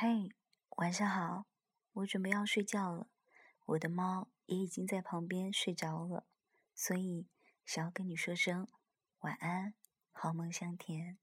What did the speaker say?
嘿晚上好我准备要睡觉了我的猫也已经在旁边睡着了所以想要跟你说声晚安好梦香甜。